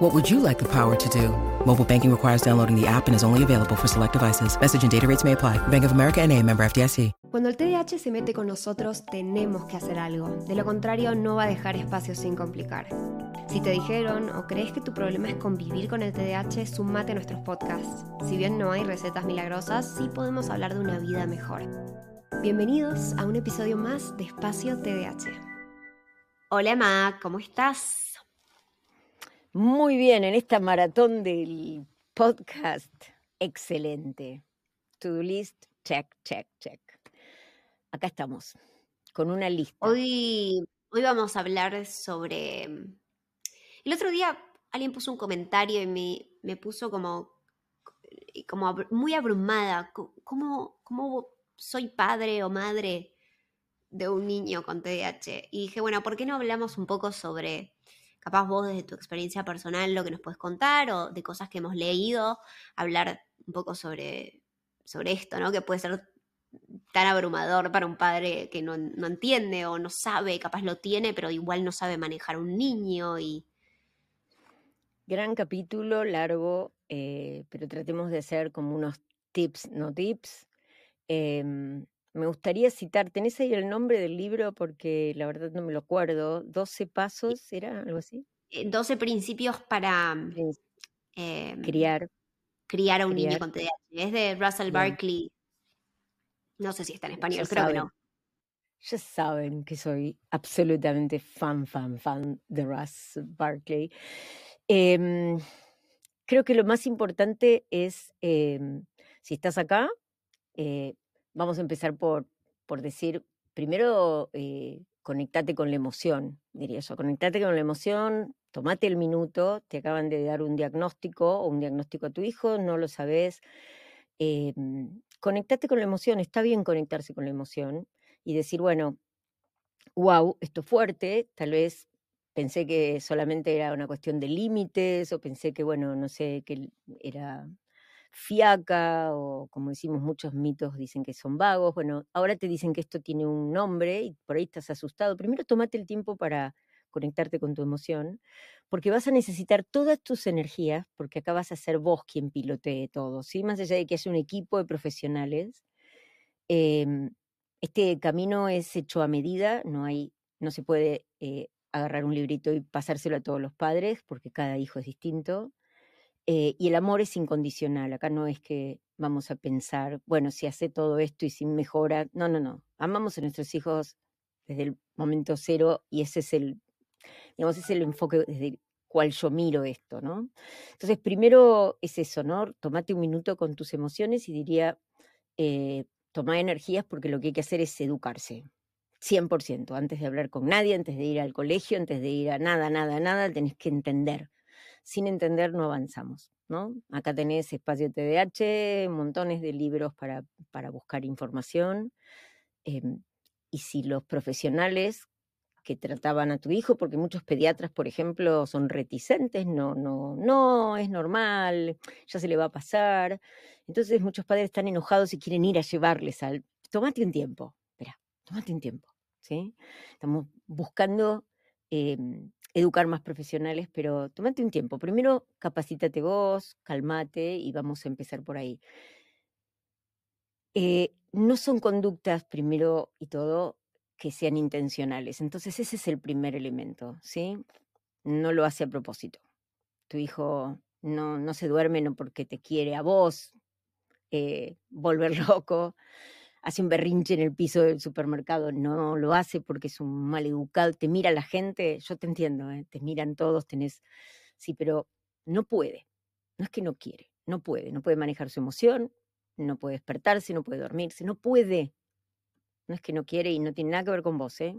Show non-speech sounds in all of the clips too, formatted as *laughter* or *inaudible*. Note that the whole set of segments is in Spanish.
What would you like the power to do? Mobile banking requires downloading the app and is only available for select devices. Message and data rates may apply. Bank of America and a member FDIC. Cuando el TDAH se mete con nosotros, tenemos que hacer algo. De lo contrario, no va a dejar espacio sin complicar. Si te dijeron o crees que tu problema es convivir con el TDAH, sumate a nuestros podcasts. Si bien no hay recetas milagrosas, sí podemos hablar de una vida mejor. Bienvenidos a un episodio más de Espacio TDAH. Hola Ma, ¿cómo estás? Muy bien, en esta maratón del podcast, excelente. To-do list, check, check, check. Acá estamos, con una lista. Hoy, hoy vamos a hablar sobre... El otro día alguien puso un comentario y me, me puso como, como muy abrumada. ¿Cómo, ¿Cómo soy padre o madre de un niño con TDAH? Y dije, bueno, ¿por qué no hablamos un poco sobre capaz vos desde tu experiencia personal lo que nos puedes contar o de cosas que hemos leído, hablar un poco sobre, sobre esto, ¿no? Que puede ser tan abrumador para un padre que no, no, entiende o no sabe, capaz lo tiene, pero igual no sabe manejar un niño y... Gran capítulo, largo, eh, pero tratemos de hacer como unos tips, no tips. Eh, me gustaría citar, ¿tenés ahí el nombre del libro? Porque la verdad no me lo acuerdo. 12 pasos, ¿era algo así? 12 principios para eh, criar. Criar a un niño con TDAH. Es de Russell Barkley. No sé si está en español, creo que no. Ya saben que soy absolutamente fan, fan, fan de Russ Barkley. Eh, creo que lo más importante es, eh, si estás acá, eh, vamos a empezar por, por decir, primero, eh, conectate con la emoción, diría yo. Conectate con la emoción, tomate el minuto, te acaban de dar un diagnóstico o un diagnóstico a tu hijo, no lo sabes. Eh, conectate con la emoción, está bien conectarse con la emoción y decir, bueno, wow, esto es fuerte, tal vez pensé que solamente era una cuestión de límites o pensé que, bueno, no sé, que era fiaca o como decimos muchos mitos dicen que son vagos. Bueno, ahora te dicen que esto tiene un nombre y por ahí estás asustado. Primero tomate el tiempo para conectarte con tu emoción, porque vas a necesitar todas tus energías, porque acá vas a ser vos quien pilotee todo, ¿sí? Más allá de que haya un equipo de profesionales, em, este camino es hecho a medida, no hay, no se puede eh, agarrar un librito y pasárselo a todos los padres, porque cada hijo es distinto. Eh, y el amor es incondicional. Acá no es que vamos a pensar, bueno, si hace todo esto y si mejora. No, no, no. Amamos a nuestros hijos desde el momento cero y ese es el, digamos, es el enfoque desde el cual yo miro esto, ¿no? Entonces, primero es eso, ¿no? Tomate un minuto con tus emociones y diría, eh, toma energías porque lo que hay que hacer es educarse. 100%, antes de hablar con nadie, antes de ir al colegio, antes de ir a nada, nada, nada, tenés que entender sin entender no avanzamos. ¿no? Acá tenés espacio TDH, montones de libros para, para buscar información. Em, y si los profesionales que trataban a tu hijo, porque muchos pediatras, por ejemplo, son reticentes, no, no, no, es normal, ya se le va a pasar. Entonces muchos padres están enojados y quieren ir a llevarles al... Tómate un tiempo, espera, tómate un tiempo, ¿sí? Estamos buscando em, educar más profesionales, pero tómate un tiempo. Primero, capacítate vos, calmate y vamos a empezar por ahí. Eh, no son conductas, primero y todo, que sean intencionales. Entonces, ese es el primer elemento, ¿sí? No lo hace a propósito. Tu hijo no, no se duerme no porque te quiere a vos eh, volver *laughs* loco, hace un berrinche en el piso del supermercado, no lo hace porque es un mal educado, te mira la gente, yo te entiendo, ¿eh? te miran todos, tenés, sí, pero no puede, no es que no quiere, no puede, no puede manejar su emoción, no puede despertarse, no puede dormirse, no puede, no es que no quiere y no tiene nada que ver con vos, ¿eh?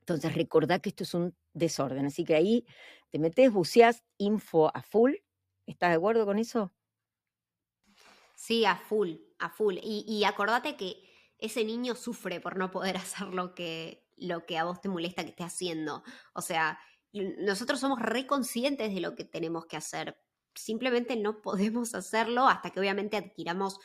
Entonces recordá que esto es un desorden, así que ahí te metes, buceás info a full, ¿estás de acuerdo con eso? Sí, a full, a full. Y, acordate que ese niño sufre por no poder *laughs* hacer lo que, lo que a vos te molesta que esté haciendo. O sea, nosotros somos reconscientes de lo que tenemos que hacer. Simplemente no *laughs* podemos hacerlo hasta que obviamente adquiramos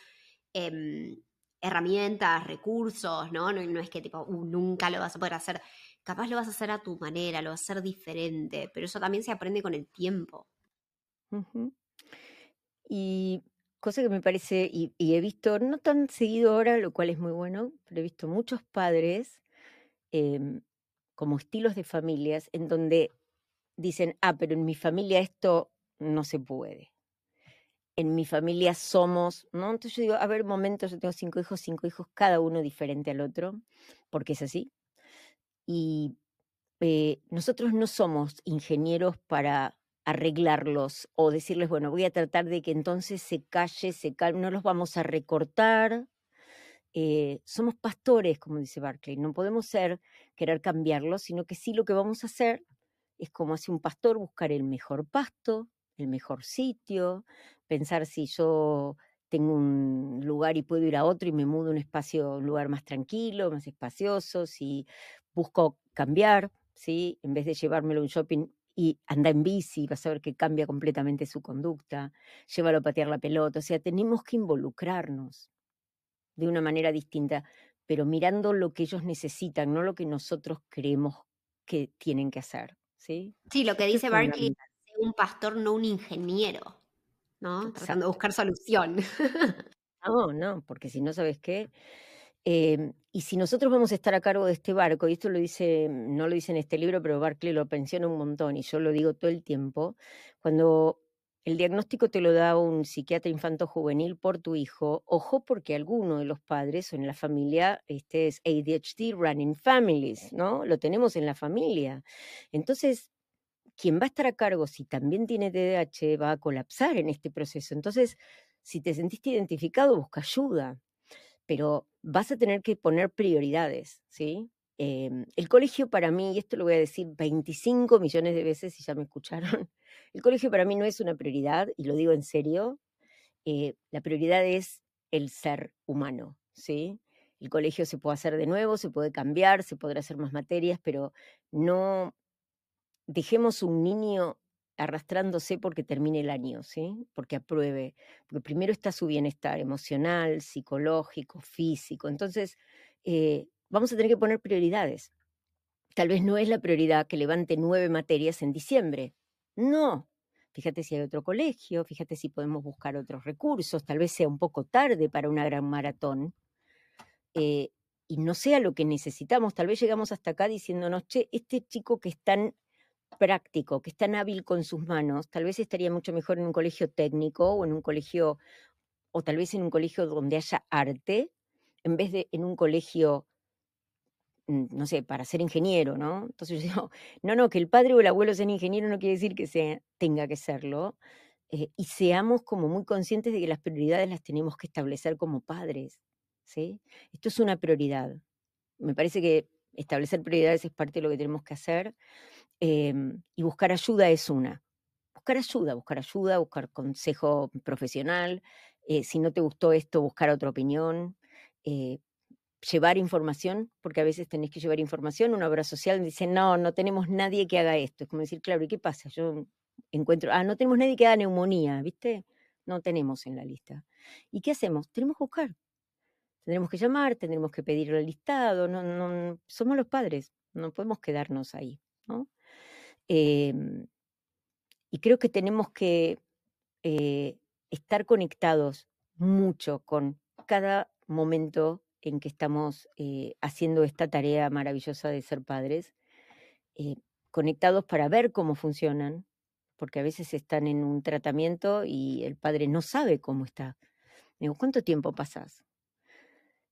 em, herramientas, recursos, ¿no? ¿no? ¿no? es que tipo, uh, nunca lo vas a poder hacer. Capaz lo vas a hacer a tu manera, lo vas a hacer diferente, pero eso también se aprende con el tiempo. Y cosa que me parece, y, he visto, no tan seguido ahora, lo cual es muy bueno, pero he visto muchos padres em, como estilos de familias en donde dicen, ah, pero en mi familia esto no se puede. En mi familia somos, ¿no? Entonces yo digo, a ver, momentos, yo tengo cinco hijos, cinco hijos, cada uno diferente al otro, porque es así. Y eh, nosotros no somos ingenieros para arreglarlos o decirles, bueno, voy a tratar de que entonces se calle, se calme, no los vamos a recortar. Eh, somos pastores, como dice Barclay, no podemos ser, querer cambiarlos, sino que sí lo que vamos a hacer es como hace un pastor, buscar el mejor pasto, el mejor sitio, pensar si yo tengo un lugar y puedo ir a otro y me mudo a un espacio, un lugar más tranquilo, más espacioso, si busco cambiar, ¿sí? En vez de llevármelo a un shopping, y anda en bici, vas a ver que cambia completamente su conducta, llévalo a patear la pelota, o sea, tenemos que involucrarnos de una manera distinta, pero mirando lo que ellos necesitan, no lo que nosotros creemos que tienen que hacer, ¿sí? Sí, lo que dice Barkley, un pastor, no un ingeniero, ¿no? Tratando de buscar solución. *laughs* No, no, porque si no sabes qué, Em, y si nosotros vamos a estar a cargo de este barco, y esto lo dice, no lo dice en este libro, pero Barclay lo menciona un montón, y yo lo digo todo el tiempo, cuando el diagnóstico te lo da un psiquiatra infanto juvenil por tu hijo, ojo porque alguno de los padres o en la familia, este es ADHD running families, ¿no? Lo tenemos en la familia. Entonces, quien va a estar a cargo, si también tiene TDAH, va a colapsar en este proceso. Entonces, si te sentiste identificado, busca ayuda pero vas a tener que poner prioridades, ¿sí? Em, el colegio para mí, y esto lo voy a decir 25 millones de veces y ya me escucharon, *laughs* el colegio para mí no es una prioridad, y lo digo en serio, eh, la prioridad es el ser humano, ¿sí? El colegio se puede hacer de nuevo, se puede cambiar, se podrá hacer más materias, pero no dejemos un niño arrastrándose porque termine el año, ¿sí? Porque apruebe, porque primero está su bienestar emocional, psicológico, físico. Entonces, eh, vamos a tener que poner prioridades. Tal vez no es la prioridad que levante nueve materias en diciembre. No. Fíjate si hay otro colegio, fíjate si podemos buscar otros recursos, tal vez sea un poco tarde para una gran maratón. Eh, y no sea lo que necesitamos. Tal vez llegamos hasta acá diciéndonos, che, este chico que es tan práctico, que es tan hábil con sus manos, tal vez estaría mucho mejor en un colegio técnico o en un colegio, o tal vez en un colegio donde haya arte, en vez de en un colegio, mm, no sé, para ser ingeniero, ¿no? Entonces *laughs* yo digo, no, no, que el padre o el abuelo sea ingeniero no quiere decir que sea, tenga que serlo. Eh, y seamos como muy conscientes de que las prioridades las tenemos que establecer como padres, ¿sí? Esto es una prioridad. Me parece que establecer prioridades es parte de lo que tenemos que hacer. Em, y buscar ayuda es una. Buscar ayuda, buscar ayuda, buscar consejo profesional. Eh, si no te gustó esto, buscar otra opinión. Eh, llevar información, porque a veces tenés que llevar información. Una obra social dice, no, no tenemos nadie que haga esto. Es como decir, claro, ¿y qué pasa? Yo encuentro, ah, no tenemos nadie que haga neumonía, ¿viste? No tenemos en la lista. ¿Y qué hacemos? Tenemos que buscar. Tendremos que llamar, tendremos que pedir el listado. No, no, somos los padres, no podemos quedarnos ahí, ¿no? Em, y creo que tenemos que eh, estar conectados mucho con cada momento en que estamos eh, haciendo esta tarea maravillosa de ser padres, eh, conectados para ver cómo funcionan, porque a veces están en un tratamiento y el padre no sabe cómo está. Digo, ¿cuánto tiempo pasas?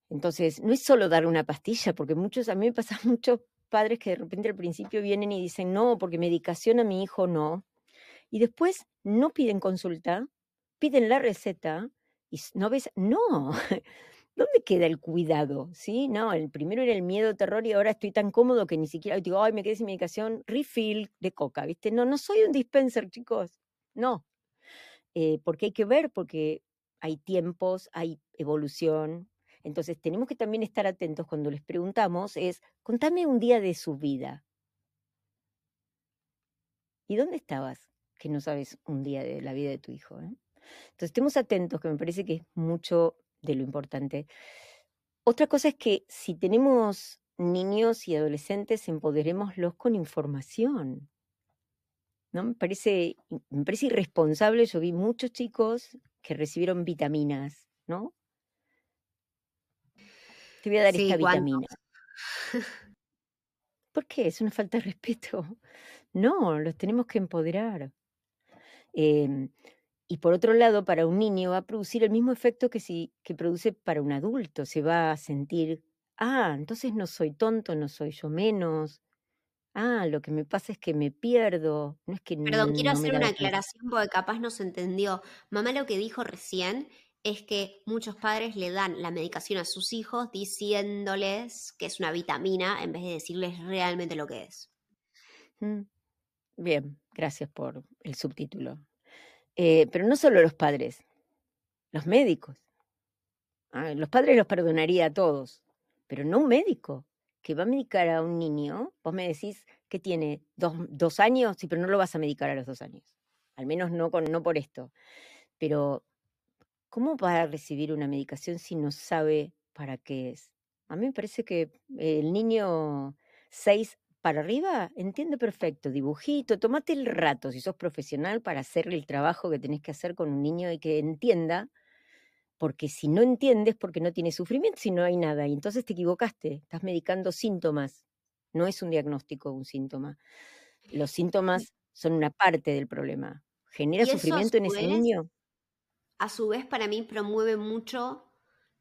Entonces, no es solo dar una pastilla, porque muchos, a mí me pasa *laughs* mucho padres que de repente al principio vienen y dicen, no, porque medicación a mi hijo no. Y después no piden consulta, piden la receta y no ves, no. *laughs* ¿Dónde queda el cuidado? ¿Sí? No, el primero era el miedo, terror y ahora estoy tan cómodo que ni siquiera digo, ay, me quedé sin medicación, refill de coca, ¿viste? No, no soy un dispenser, chicos. No. Eh, porque hay que ver, porque hay tiempos, hay evolución. Entonces tenemos que también estar atentos cuando les preguntamos, es, contame un día de su vida. ¿Y dónde estabas? Que no sabes un día de la vida de tu hijo. ¿eh? Entonces estemos atentos, que me parece que es mucho de lo importante. Otra cosa es que si tenemos niños y adolescentes, empoderémoslos con información. ¿no? Me parece, me parece irresponsable. Yo vi muchos chicos que recibieron vitaminas, ¿no? Te voy a dar esta vitamina. *laughs* ¿Por qué? Es una falta de respeto. No, los tenemos que empoderar. Em, y por otro lado, para un niño va a producir el mismo efecto que, si, que produce para un adulto. Se va a sentir, ah, entonces no soy tonto, no soy yo menos, Ah, lo que me pasa es que me pierdo. No es que Perdón, quiero hacer una aclaración porque capaz no se entendió. Mamá lo que dijo recién es que muchos padres le dan la medicación a sus hijos diciéndoles que es una vitamina en vez de decirles realmente lo que es. Mm, bien, gracias por el subtítulo. Eh, pero no solo los padres, los médicos. Ah, los padres los perdonaría a todos, pero no un médico que va a medicar a un niño, vos me decís que tiene dos, años, sí, pero no lo vas a medicar a los dos años. Al menos no, con, no por esto. Pero, ¿cómo va a recibir una medicación si no sabe para qué es? A mí me parece que el niño seis para arriba entiende perfecto, dibujito, tomate el rato si sos profesional para hacer el trabajo que tenés que hacer con un niño y que entienda porque si no entiendes, porque no tiene sufrimiento, si no hay nada, y entonces te equivocaste, estás medicando síntomas, no es un diagnóstico un síntoma. Los síntomas son una parte del problema. ¿Genera sufrimiento en ese niño? A su vez, para mí promueve mucho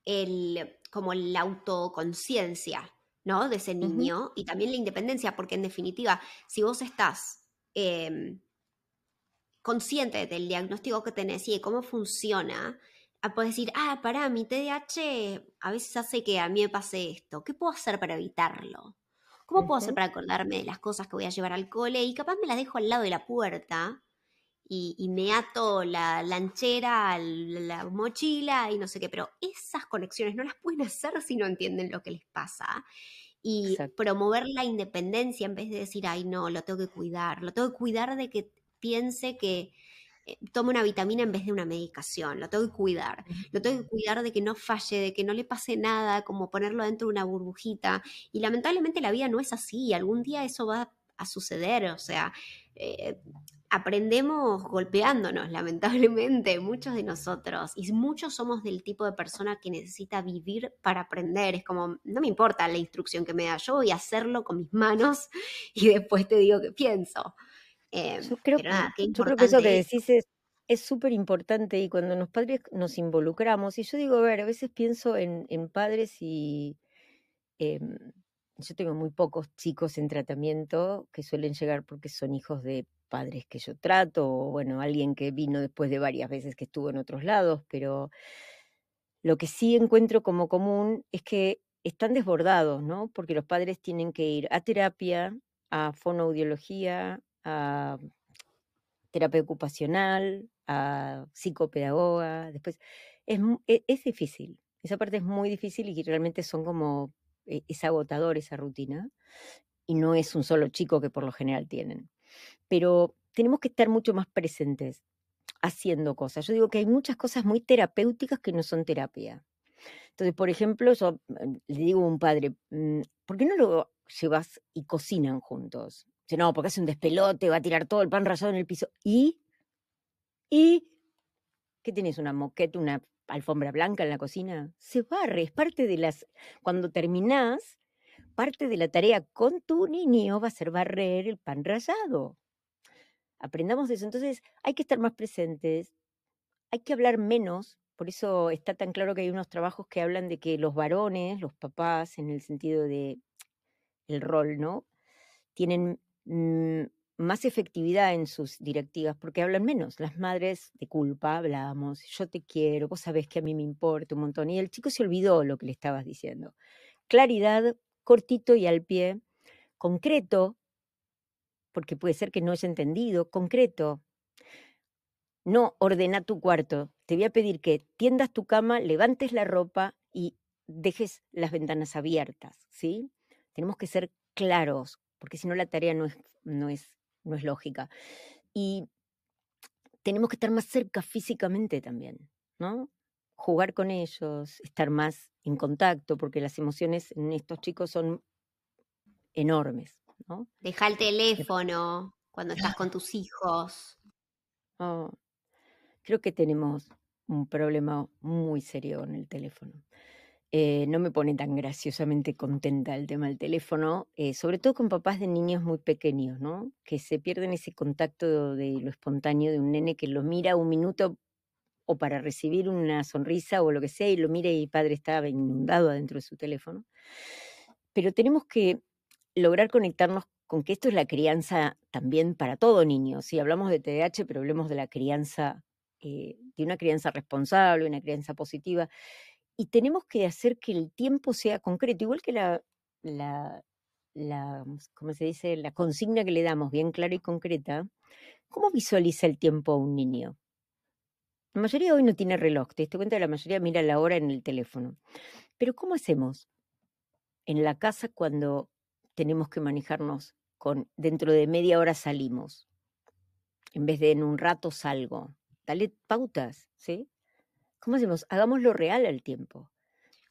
el, como la autoconciencia, ¿no? De ese niño y también la independencia, porque en definitiva, si vos estás em, consciente del diagnóstico que tenés y de cómo funciona, a poder decir, ah, para mi TDAH a veces hace que a mí me pase esto. ¿Qué puedo hacer para evitarlo? ¿Cómo puedo hacer para acordarme de las cosas que voy a llevar al cole? Y capaz me las dejo al lado de la puerta y, me ato la lanchera, la mochila y no sé qué, pero esas conexiones no las pueden hacer si no entienden lo que les pasa. Y promover la independencia en vez de decir, ay, no, lo tengo que cuidar, lo tengo que cuidar de que piense que, eh, tome una vitamina en vez de una medicación, lo tengo que cuidar, lo tengo que cuidar de que no falle, de que no le pase nada, como ponerlo dentro de una burbujita. Y lamentablemente la vida no es así, algún día eso va a suceder, o sea, eh, aprendemos golpeándonos, lamentablemente, muchos de nosotros, y muchos somos del tipo de persona que necesita vivir para aprender, es como, no me importa la instrucción que me da, yo voy a hacerlo con mis manos *laughs* y después te digo qué pienso. Em, yo creo, que eso que decís es súper importante y cuando los padres nos involucramos, y yo digo, a ver, a veces pienso en, padres y em, yo tengo muy pocos chicos en tratamiento que suelen llegar porque son hijos de padres que yo trato, o bueno, alguien que vino después de varias veces que estuvo en otros lados, pero lo que sí encuentro como común es que están desbordados, ¿no? Porque los padres tienen que ir a terapia, a fonoaudiología, a terapia ocupacional, a psicopedagoga, después es, e, es, difícil, esa parte es muy difícil y realmente son como, es agotador esa rutina y no es un solo chico que por lo general tienen. Pero tenemos que estar mucho más presentes haciendo cosas. Yo digo que hay muchas cosas muy terapéuticas que no son terapia. Entonces, por ejemplo, yo mm, le digo a un padre, mm, ¿por qué no lo llevas y cocinan juntos? no, porque hace un despelote, va a tirar todo el pan rallado en el piso. ¿Y? ¿Y? ¿Qué tienes? ¿Una moqueta, una alfombra blanca en la cocina? Se barre, es parte de las... Cuando terminás, parte de la tarea con tu niño va a ser barrer el pan rallado. Aprendamos eso. Entonces, hay que estar más presentes, hay que hablar menos. Por eso está tan claro que hay unos trabajos que hablan de que los varones, los papás, en el sentido de el rol, ¿no? Tienen Mm, más efectividad en sus directivas porque hablan menos. Las madres de culpa hablamos, yo te quiero, vos sabés que a mí me importa un montón. Y el chico se olvidó lo que le estabas diciendo. Claridad, cortito y al pie, concreto, porque puede ser que no haya entendido, concreto. No ordena tu cuarto. Te voy a pedir que tiendas tu cama, levantes la ropa y dejes las ventanas abiertas, ¿sí? Tenemos que ser claros, porque si no la tarea no es, no es, no es lógica. Y tenemos que estar más cerca físicamente también, ¿no? Jugar con ellos, estar más en contacto, porque las emociones en estos chicos son enormes, ¿no? Deja el teléfono cuando estás con tus hijos. Oh, creo que tenemos un problema muy serio en el teléfono. Eh, no me pone tan graciosamente contenta el tema del teléfono, eh, sobre todo con papás de niños muy pequeños, ¿no? Que se pierden ese contacto de lo espontáneo de un nene que lo mira un minuto o para recibir una sonrisa o lo que sea y lo mira y el padre estaba inundado adentro de su teléfono. Pero tenemos que lograr conectarnos con que esto es la crianza también para todo niño. Si hablamos de TDAH, pero hablemos de la crianza, eh, de una crianza responsable, una crianza positiva y tenemos que hacer que el tiempo sea concreto, igual que la, la, la, ¿cómo se dice? La consigna que le damos, bien clara y concreta. ¿Cómo visualiza el tiempo un niño? La mayoría hoy no tiene reloj, te diste cuenta, la mayoría mira la hora en el teléfono. Pero ¿cómo hacemos en la casa cuando tenemos que manejarnos con dentro de media hora salimos? En vez de en un rato salgo. Dale pautas, ¿sí? ¿Cómo hacemos? Hagámoslo real al tiempo.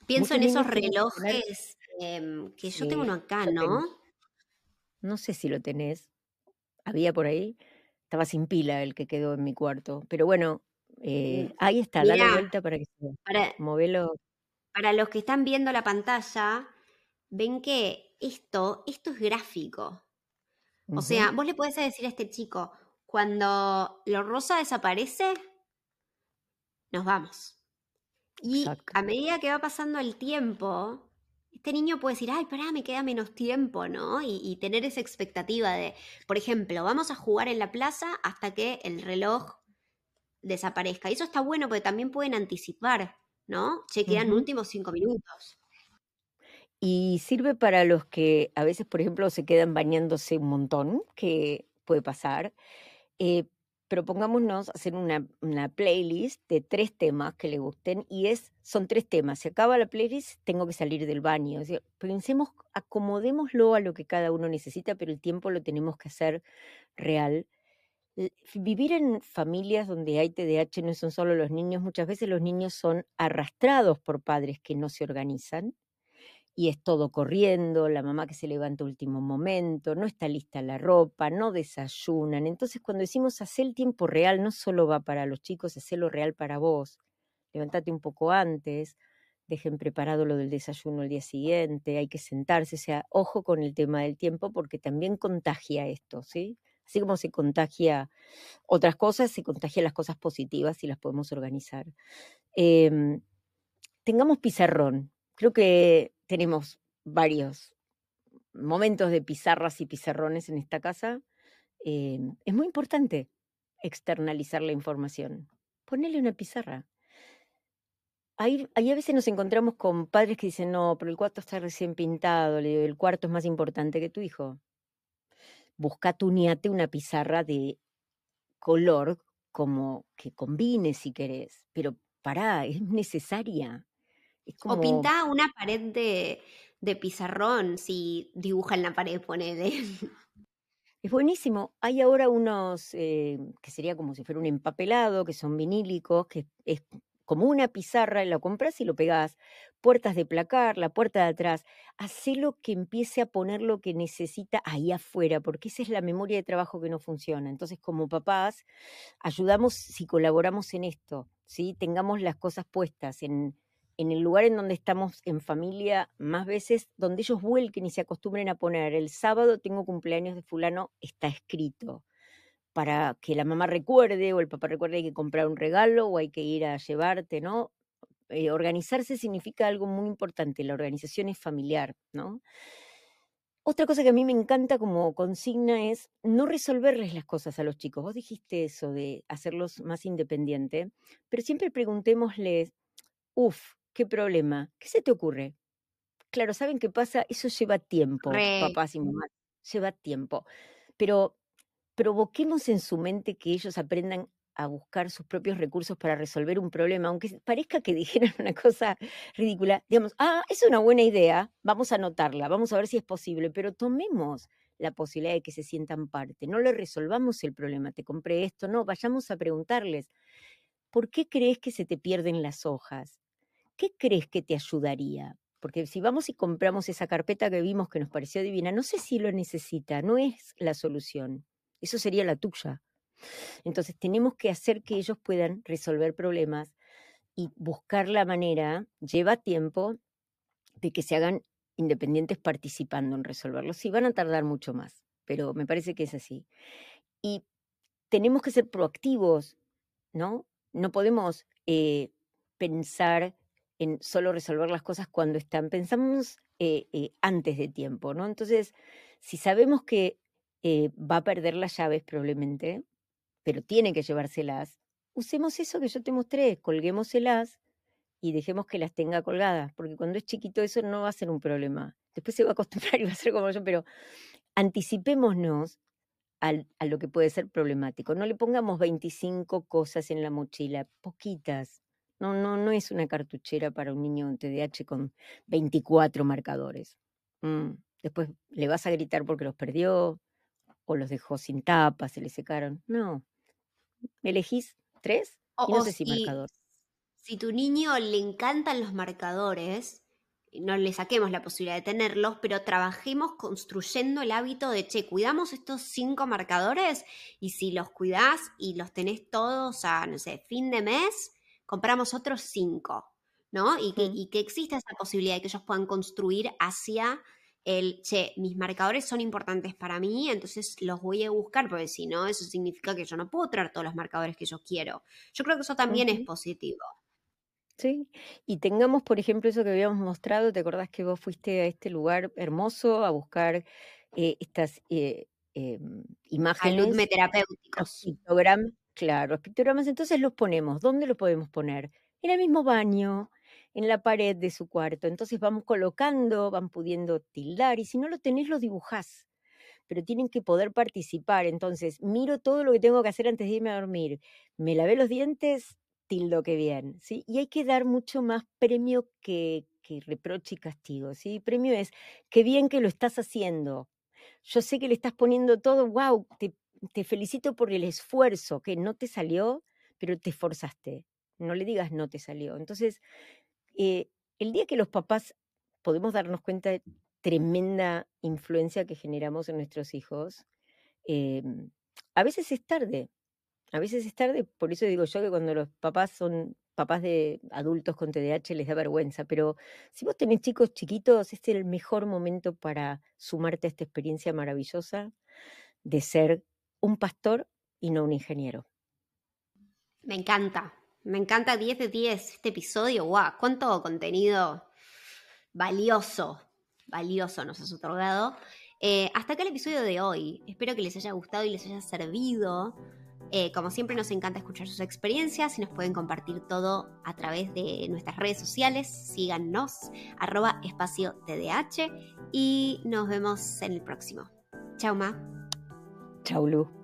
Pienso en esos relojes em, que yo tengo uno acá, ¿no? No sé si lo tenés. Había por ahí. Estaba sin pila el que quedó en mi cuarto. Pero bueno, eh, mm, ahí está, dale vuelta para que se para, movelo. Para los que están viendo la pantalla, ven que esto, esto es gráfico. O sea, vos le podés decir a este chico, cuando lo rosa desaparece, nos vamos. Y a medida que va pasando el tiempo, este niño puede decir, ay, pará, me queda menos tiempo, ¿no? Y, tener esa expectativa de, por ejemplo, vamos a jugar en la plaza hasta que el reloj desaparezca. Y eso está bueno porque también pueden anticipar, ¿no? Se quedan últimos cinco minutos. Y sirve para los que a veces, por ejemplo, se quedan bañándose un montón, que puede pasar. Eh, propongámonos hacer una, playlist de tres temas que le gusten y es, son tres temas. Si acaba la playlist, tengo que salir del baño. pensemos, acomodémoslo a lo que cada uno necesita, pero el tiempo lo tenemos que hacer real. Vivir en familias donde hay TDAH no son solo los niños, muchas veces los niños son arrastrados por padres que no se organizan y es todo corriendo, la mamá que se levanta último momento, no está lista la ropa, no desayunan. Entonces, cuando decimos hacer el tiempo real, no solo va para los chicos, hacerlo real para vos. Levantate un poco antes, dejen preparado lo del desayuno el día siguiente, hay que sentarse, o sea, ojo con el tema del tiempo porque también contagia esto, ¿sí? Así como se contagia otras cosas, se contagia las cosas positivas y las podemos organizar. Em, tengamos pizarrón. Creo que tenemos varios momentos de pizarras y pizarrones en esta casa. Em, es muy importante externalizar la información. Ponele una pizarra. Ahí, a veces nos encontramos con padres que dicen, no, pero el cuarto está recién pintado, el cuarto es más importante que tu hijo. Busca tu niate una pizarra de color como que combine si querés, pero pará, es necesaria. O pinta una pared de, pizarrón, si dibuja en la pared, ponele. *laughs* Es buenísimo. Hay ahora unos eh, que sería como si fuera un empapelado, que son vinílicos, que es como una pizarra, la compras y lo pegás. Puertas de placar, la puerta de atrás. Hacelo que empiece a poner lo que necesita ahí afuera, porque esa es la memoria de trabajo que no funciona. Entonces, como papás, ayudamos si colaboramos en esto, ¿sí? Tengamos las cosas puestas en, en el lugar en donde estamos en familia, más veces, donde ellos vuelquen y se acostumbren a poner, el sábado tengo cumpleaños de fulano, está escrito, para que la mamá recuerde o el papá recuerde hay que comprar un regalo o hay que ir a llevarte, ¿no? Eh, organizarse significa algo muy importante, la organización es familiar, ¿no? Otra cosa que a mí me encanta como consigna es no resolverles las cosas a los chicos. Vos dijiste eso de hacerlos más independientes, pero siempre preguntémosles, uff, ¿Qué problema? ¿Qué se te ocurre? Claro, ¿saben qué pasa? Eso lleva tiempo, papás y mamás, lleva tiempo. Pero provoquemos en su mente que ellos aprendan a buscar sus propios recursos para resolver un problema, aunque parezca que *laughs* dijeran una cosa ridícula, digamos, ah, es una buena idea, vamos a anotarla, vamos a ver si es posible, pero tomemos la posibilidad de que se sientan parte, no le resolvamos el problema, te compré esto, no, vayamos a preguntarles, ¿por qué crees que se te pierden las hojas? ¿Qué crees que te ayudaría? Porque si vamos y compramos esa carpeta que vimos que nos pareció divina, no sé si lo necesita, no es la solución. Eso sería la tuya. Entonces tenemos que hacer que ellos puedan resolver problemas y buscar la manera, lleva tiempo, de que se hagan independientes participando en resolverlos. Sí, van a tardar mucho más, pero me parece que es así. Y tenemos que ser proactivos, ¿no? No podemos eh, pensar en solo resolver las cosas cuando están, pensamos eh, eh, antes de tiempo, ¿no? Entonces, si sabemos que va a perder las llaves probablemente, pero tiene que llevárselas, usemos eso que yo te mostré, colguémoselas y dejemos que las tenga colgadas, porque cuando es chiquito eso no va a ser un problema. Después se va a acostumbrar y va a ser como yo, pero anticipémonos a lo que puede ser problemático. No le pongamos 25 cosas en la mochila, poquitas. No, no, no es una cartuchera para un niño en TDAH con 24 marcadores. Mm, después le vas a gritar porque los perdió o los dejó sin tapa, se le secaron. No, elegís tres y no sé si, marcador. Si tu niño le encantan los marcadores, no le saquemos la posibilidad de tenerlos, pero trabajemos construyendo el hábito de, che, cuidamos estos cinco marcadores y si los cuidás y los tenés todos a, no sé, fin de mes, compramos otros cinco, ¿no? Y que, y que exista esa posibilidad de que ellos puedan construir hacia el, che, mis marcadores son importantes para mí, entonces los voy a buscar, porque si no, eso significa que yo no puedo traer todos los marcadores que yo quiero. Yo creo que eso también es positivo. Sí, y tengamos, por ejemplo, eso que habíamos mostrado, ¿te acordás que vos fuiste a este lugar hermoso a buscar eh, estas eh, eh, imágenes? Salud terapéuticos. Claro, los pictogramas, entonces los ponemos. ¿Dónde los podemos poner? En el mismo baño, en la pared de su cuarto. Entonces vamos colocando, van pudiendo tildar y si no lo tenés lo dibujás, pero tienen que poder participar. Entonces miro todo lo que tengo que hacer antes de irme a dormir. Me lavé los dientes, tildo que bien, ¿sí? Y hay que dar mucho más premio que, que reproche y castigo, ¿sí? Premio es, qué bien que lo estás haciendo. Yo sé que le estás poniendo todo, wow, te, te felicito por el esfuerzo, que no te salió, pero te esforzaste. No le digas no te salió. Entonces, eh, el día que los papás podemos darnos cuenta de tremenda influencia que generamos en nuestros hijos, em, a veces es tarde, a veces es tarde, por eso digo yo que cuando los papás son papás de adultos con TDAH les da vergüenza, pero si vos tenés chicos chiquitos, este es el mejor momento para sumarte a esta experiencia maravillosa de ser un pastor y no un ingeniero. Me encanta, me encanta 10 de 10 este episodio. ¡Guau! ¿Cuánto contenido valioso, valioso nos has otorgado? Eh, hasta acá el episodio de hoy. Espero que les haya gustado y les haya servido. Eh, como siempre nos encanta escuchar sus experiencias y nos pueden compartir todo a través de nuestras redes sociales. Síganos, arroba espacio TDH y nos vemos en el próximo. Chao, Ma. Chau, Lu.